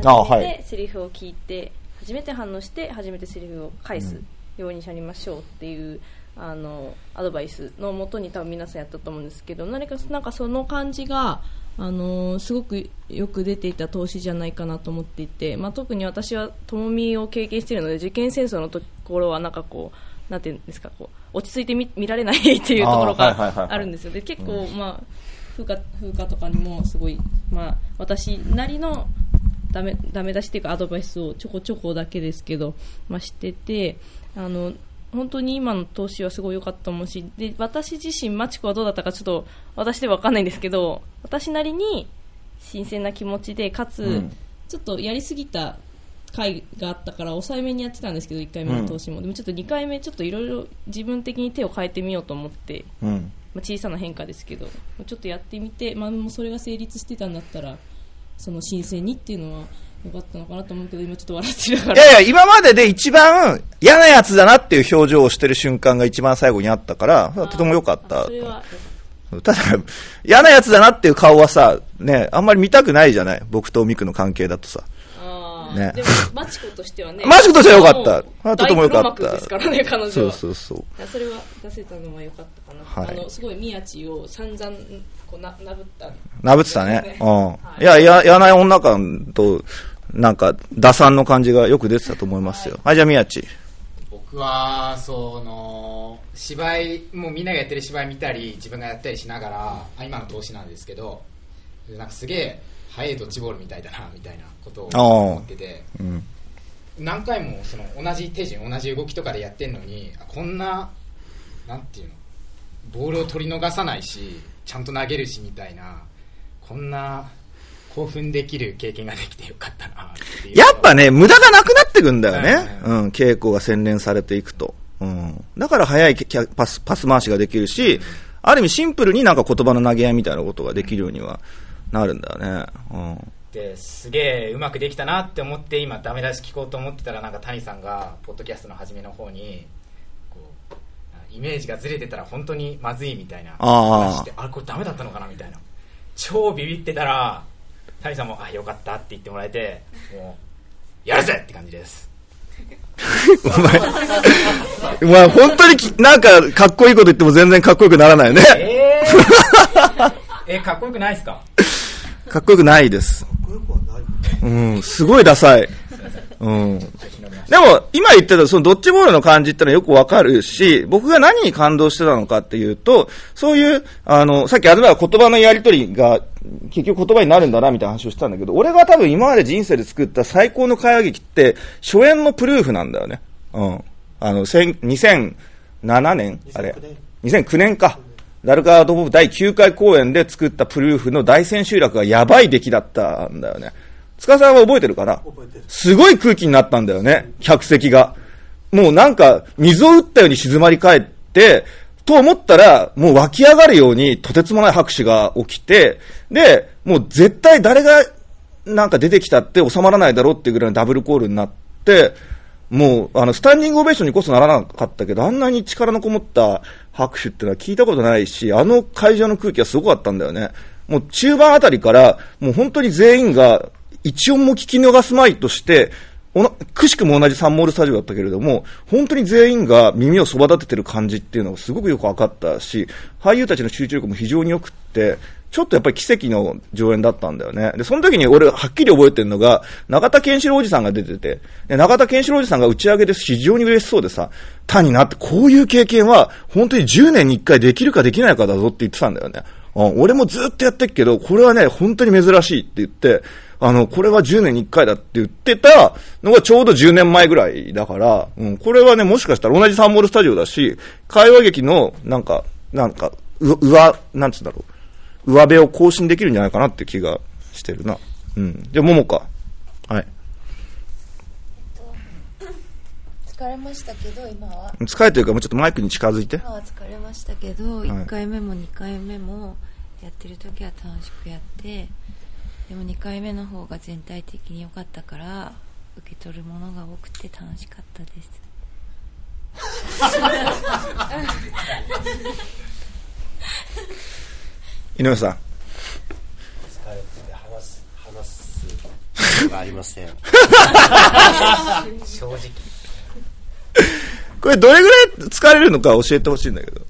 [SPEAKER 8] 初めてセリフを聞いて、初めて反応して、初めてセリフを返すようにしゃりましょうっていう、あの、アドバイスのもとに多分皆さんやったと思うんですけど、何か、なんかその感じが、あのすごくよく出ていた投資じゃないかなと思っていて、まあ、特に私はともみを経験しているので受験戦争のところはなんかこうなんていうんですかこう落ち着いて見見られない っていうところがあるんですよ。で結構、まあ、風化風化とかにもすごい、まあ、私なりのダメダメ出しっていうかアドバイスをちょこちょこだけですけど、まあ、しててあの本当に今の投資はすごい良かったと思うしで私自身マチコはどうだったかちょっと私では分かんないんですけど私なりに新鮮な気持ちでかつ、
[SPEAKER 1] うん。
[SPEAKER 8] ちょっとやりすぎた回があったから抑えめにやってたんですけど1回目の投資も、でもちょっと2回目ちょっといろいろ自分的に手を変えてみようと思って
[SPEAKER 1] うん。
[SPEAKER 8] まあ、小さな変化ですけどちょっとやってみて、まあ、もうそれが成立してたんだったらその新鮮にっていうのは良かったのかなと思うけど今ちょっと笑ってるから
[SPEAKER 1] いやいや、今までで一番嫌なやつだなっていう表情をしてる瞬間が一番最後にあったから、とても良かった
[SPEAKER 8] あそ。れは
[SPEAKER 1] ただ、嫌なやつだなっていう顔はさ、ね、あんまり見たくないじゃない？僕とミクの関係だとさ。ね
[SPEAKER 8] でもマチコとしてはね
[SPEAKER 1] マチコとしては良かったあとても良かった
[SPEAKER 8] ですからね彼女は
[SPEAKER 1] そうそうそう。
[SPEAKER 8] いやそれは出せたのは良かったかな、
[SPEAKER 1] はい
[SPEAKER 8] あのすごい宮地を散々こうななぶった
[SPEAKER 1] なぶってたね。うん。
[SPEAKER 8] はい
[SPEAKER 1] いや、や、やない女感と、なんか、打算の感じがよく出てたと思いますよ。はい、じゃあ宮地。
[SPEAKER 6] 僕はその芝居もうみんながやってる芝居見たり自分がやったりしながらあ今の投資なんですけどなんかすげえ速いドッジボールみたいだなみたいなことを思ってて
[SPEAKER 1] うん。
[SPEAKER 6] 何回もその同じ手順同じ動きとかでやってんのにあこんななんていうのボールを取り逃さないしちゃんと投げるしみたいなこんな興奮できる経験ができてよかったなっていう
[SPEAKER 1] やっぱね、無駄がなくなってくんだよね。
[SPEAKER 6] う
[SPEAKER 1] うん、稽古が洗練されていくと。うん。だから早いキャパス、パス回しができるし、ある意味シンプルになんか言葉の投げ合いみたいなことができるようにはなるんだよね。うん。
[SPEAKER 6] ですげえうまくできたなって思って今ダメ出し聞こうと思ってたらなんか谷さんがポッドキャストの初めの方にイメージがずれてたら本当にまずいみたいな
[SPEAKER 1] ああ
[SPEAKER 6] 話してあれこれダメだったのかなみたいな超ビビってたら谷さんもあよかったって言ってもらえてもうやるぜって感じです
[SPEAKER 1] お前、お前本当にきなんかかっこいいこと言っても全然かっこよくならないよね。
[SPEAKER 6] えー、えかっこよくないですか？
[SPEAKER 1] かっこよくないです。うん、すごいダサい。うん。でも、今言ってた、そのドッジボールの感じってのはよくわかるし、僕が何に感動してたのかっていうと、そういう、あの、さっきあれは言葉のやりとりが、結局言葉になるんだな、みたいな話をしたんだけど、俺が多分今まで人生で作った最高の会話劇って、初演のプルーフなんだよね。うん。あの、2007年？あれ。2009年か。ダルカードボブ第9回公演で作ったプルーフの大千秋楽がやばい出来だったんだよね。塚さんは覚えてるかな？すごい空気になったんだよね、客席が。もうなんか、水を打ったように静まり返って、と思ったら、もう湧き上がるようにとてつもない拍手が起きて、で、もう絶対誰がなんか出てきたって収まらないだろうっていうぐらいのダブルコールになって、もう、あの、スタンディングオベーションにこそならなかったけど、あんなに力のこもった拍手ってのは聞いたことないし、あの会場の空気はすごかったんだよね。もう中盤あたりから、もう本当に全員が一音も聞き逃すまいとして、おなくしくも同じサンモールスタジオだったけれども、本当に全員が耳をそば立ててる感じっていうのがすごくよく分かったし、俳優たちの集中力も非常に良くって、ちょっとやっぱり奇跡の上演だったんだよね。で、その時に俺はっきり覚えてるのが、中田健志郎おじさんが出てて、で中田健志郎おじさんが打ち上げで非常に嬉しそうでさ、単になってこういう経験は本当に10年に1回できるかできないかだぞって言ってたんだよね。うん俺もずっとやってるけど、これはね、本当に珍しいって言って、あの、これは10年に1回だって言ってたのがちょうど10年前ぐらいだから、うん、これはね、もしかしたら同じサンモールスタジオだし、会話劇の、なんか、なんか、う、上、なんつうんだろう、上辺を更新できるんじゃないかなって気がしてるな。うん。じゃあ、ももか。はい。
[SPEAKER 9] 疲れましたけど今は
[SPEAKER 1] 疲れてるからもうちょっとマイクに近づいて。
[SPEAKER 9] 今は疲れましたけど、
[SPEAKER 1] い
[SPEAKER 9] 1回目も2回目もやってる時は楽しくやってでも2回目の方が全体的に良かったから受け取るものが多くて楽しかったです
[SPEAKER 1] 井上さん。
[SPEAKER 10] 疲れてて話す話すことがありません
[SPEAKER 6] 正直
[SPEAKER 1] これどれぐらい疲れるのか教えてほしいんだけど。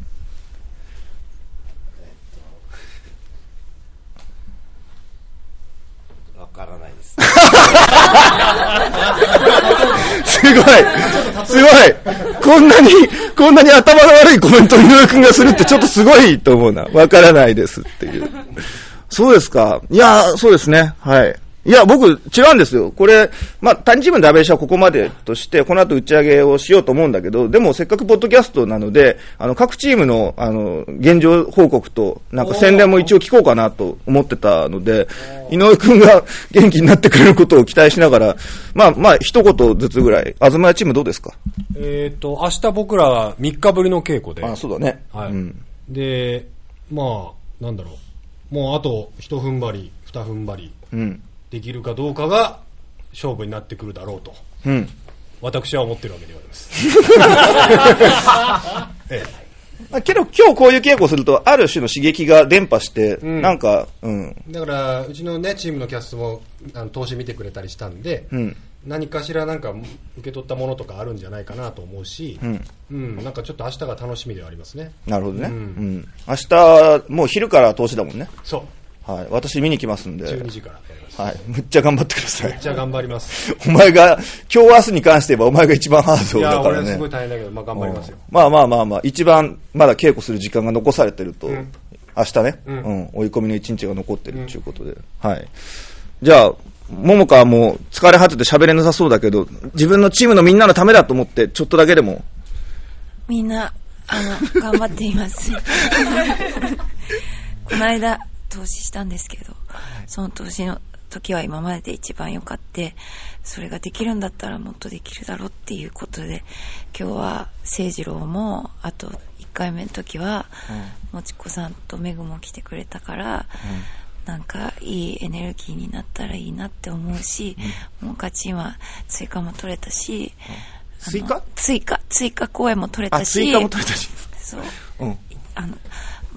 [SPEAKER 10] わからないです
[SPEAKER 1] すごいすごいこんなに、こんなに頭の悪いコメントを井上くんがするってちょっとすごいと思うな。わからないですっていう。そうですか。いや、そうですね。はい。いや、僕、違うんですよ。これ、まあ、単チームのダベーシはここまでとして、この後打ち上げをしようと思うんだけど、でもせっかくポッドキャストなので、あの、各チームの、あの、現状報告と、なんか宣伝も一応聞こうかなと思ってたので、井上くんが 元気になってくれることを期待しながら、まあ、まあ、一言ずつぐらい。東屋チームどうですか？
[SPEAKER 3] えっ、と、明日僕らは3日ぶりの稽古で。
[SPEAKER 1] あ、そうだね。
[SPEAKER 3] はい。
[SPEAKER 1] うん
[SPEAKER 3] で、まあ、なんだろう。もうあと一踏ん張り、二踏ん張り、
[SPEAKER 1] うん。
[SPEAKER 3] できるかどうかが勝負になってくるだろうと。
[SPEAKER 1] うん。
[SPEAKER 3] 私は思ってるわけでございます。ええ
[SPEAKER 1] まあけど今日こういう稽古をすると、ある種の刺激が伝播して、
[SPEAKER 3] ん
[SPEAKER 1] なんか、うん。
[SPEAKER 3] だから、うちのね、チームのキャストも、あの、投資見てくれたりしたんで、
[SPEAKER 1] うん
[SPEAKER 3] 何かしらなんか受け取ったものとかあるんじゃないかなと思うし、
[SPEAKER 1] うん
[SPEAKER 3] うん、なんかちょっと明日が楽しみではありますね。
[SPEAKER 1] なるほどね。う
[SPEAKER 3] うん
[SPEAKER 1] ん。明日、もう昼から投資だもんね。
[SPEAKER 3] そう。
[SPEAKER 1] はい。私見に来ますんで。
[SPEAKER 3] 12時からやります。
[SPEAKER 1] はい。むっちゃ頑張ってください。
[SPEAKER 3] じゃあ頑張ります。
[SPEAKER 1] お前が、今日明日に関して言えばお前が一番ハードだからね。
[SPEAKER 3] 俺すごい大変だけど、まあ頑張りますよ。
[SPEAKER 1] まあまあまあまあ、一番まだ稽古する時間が残されてると、
[SPEAKER 3] ん
[SPEAKER 1] 明日ね、う
[SPEAKER 3] うんん、
[SPEAKER 1] 追い込みの一日が残ってるということで、はい。じゃあ、桃香はもう疲れ果てて喋れなさそうだけど、自分のチームのみんなのためだと思って、ちょっとだけでも、
[SPEAKER 9] みんなあの頑張っています この間投資したんですけどその投資の時は今までで一番良かってそれができるんだったらもっとできるだろうっていうことで今日は誠次郎もあと1回目の時は、もちこさんとメグも来てくれたから、なんかいいエネルギーになったらいいなって思うし、もう勝ちは追加も取れたし、
[SPEAKER 1] 追加？
[SPEAKER 9] 追加？追加公演も取れた
[SPEAKER 1] あ、
[SPEAKER 9] し
[SPEAKER 1] 追加も取れたし。
[SPEAKER 9] そう。
[SPEAKER 1] うん。
[SPEAKER 9] あの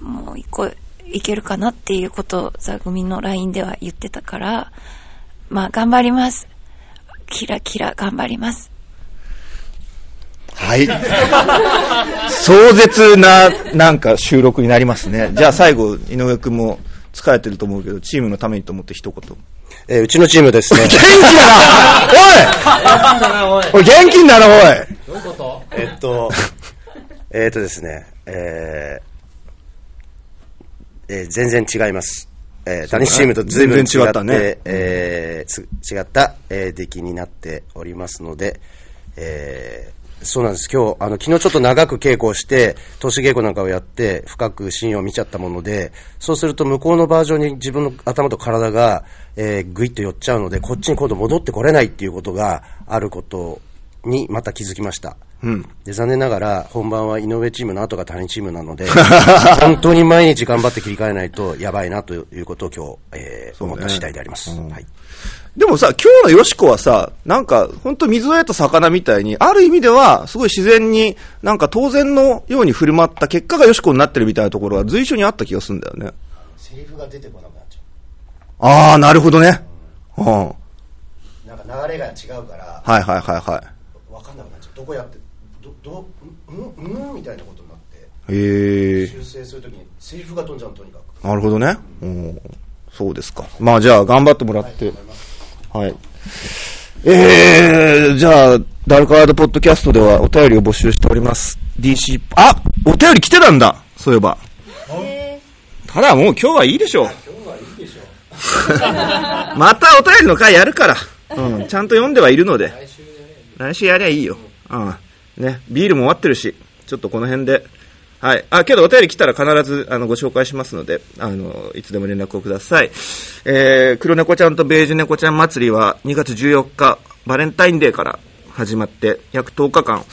[SPEAKER 9] もう一個いけるかなっていうことを座組の LINE では言ってたからまあ頑張りますキラキラ頑張ります
[SPEAKER 1] はい。壮絶な、なんか収録になりますね。じゃあ最後、井上くんも疲れてると思うけど、チームのためにと思って一言。
[SPEAKER 10] えーうちのチームですね。
[SPEAKER 1] 元気だなおいおい元気だなおい
[SPEAKER 7] どういうこと？
[SPEAKER 10] えっと、えっとですね、えーえー全然違います。えー、
[SPEAKER 1] そうだね
[SPEAKER 10] 谷チームと随分違って、
[SPEAKER 1] 違ったね
[SPEAKER 10] えーつ違った、えー出来になっておりますので、えーそうなんです。今日、あの、昨日ちょっと長く稽古をして、投資稽古なんかをやって、深くシーンを見ちゃったもので、そうすると向こうのバージョンに自分の頭と体が、えー、ぐいっと寄っちゃうので、こっちに今度戻ってこれないっていうことがあることにまた気づきました。
[SPEAKER 1] うん。
[SPEAKER 10] で残念ながら本番は井上チームの後が谷チームなので 本当に毎日頑張って切り替えないとやばいなということを今日、えー思った次第であります、はい、
[SPEAKER 1] でもさ、今日のよしこはさ、なんか、本当水を得た魚みたいに、ある意味では、すごい自然に、なんか当然のように振る舞った結果がよしこになってるみたいなところが随所にあった気がするんだよね。
[SPEAKER 10] セリフが出てこなくなっち
[SPEAKER 1] ああ、なるほどね。うん。
[SPEAKER 10] ゃうなんか流れが違うから
[SPEAKER 1] はいはいはいはい。
[SPEAKER 10] 分かんなくなっちゃうどこやってどどうんうんみたいなことになって
[SPEAKER 1] へえ。
[SPEAKER 10] 修正するときにセリフが飛んじゃうのとにかく
[SPEAKER 1] なるほどね。うん。そうですか。まあじゃあ頑張ってもらって。はい。えー、じゃあ、ダルカワードポッドキャストではお便りを募集しております。DC、あお便り来てたんだそういえば。ただもう今日はいいでしょう。またお便りの回やるから。うん、ちゃんと読んではいるので。来週やりゃいいよ。うん。ね、ビールも終わってるし、ちょっとこの辺で。はい。あ、けどお便り来たら必ず、あの、ご紹介しますので、あの、いつでも連絡をください。えー、黒猫ちゃんとベージュ猫ちゃん祭りは2月14日、バレンタインデーから始まって、約10日間、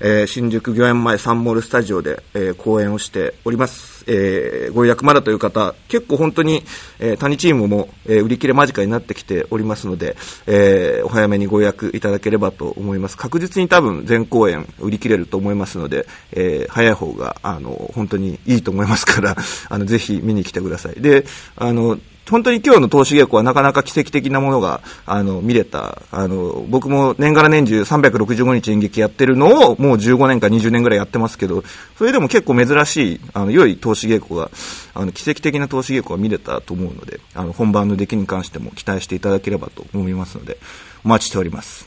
[SPEAKER 1] えー新宿御苑前サンモールスタジオで、えー公演をしております。えーご予約まだという方、結構本当に、えー谷チームも、えー売り切れ間近になってきておりますので、えーお早めにご予約いただければと思います。確実に多分全公演売り切れると思いますので、えー早い方が、あの、本当にいいと思いますから、あの、ぜひ見に来てください。で、あの、本当に今日の投資稽古はなかなか奇跡的なものが、あの、見れた。あの、僕も年がら年中365日演劇やってるのを、もう15年か20年ぐらいやってますけど、それでも結構珍しい、あの、良い投資稽古が、あの、奇跡的な投資稽古が見れたと思うので、あの、本番の出来に関しても期待していただければと思いますので、お待ちしております。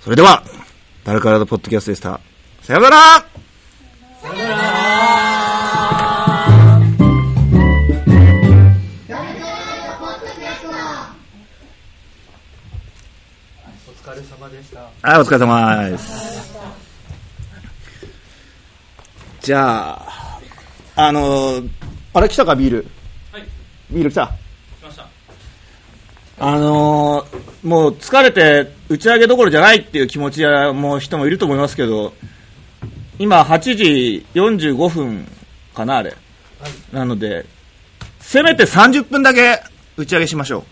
[SPEAKER 1] それでは、ダルカラードポッドキャストでした。さよなら
[SPEAKER 7] お疲
[SPEAKER 1] はい、お疲れ様です。じゃあ、あのーあれ来たか、ビール？ビール来た？
[SPEAKER 11] 来ました
[SPEAKER 1] あのーもう疲れて打ち上げどころじゃないっていう気持ちやもう人もいると思いますけど、今8時45分かな、あれ。なので、せめて30分だけ打ち上げしましょう。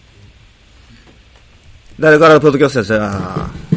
[SPEAKER 1] 誰からポッドキャストでした？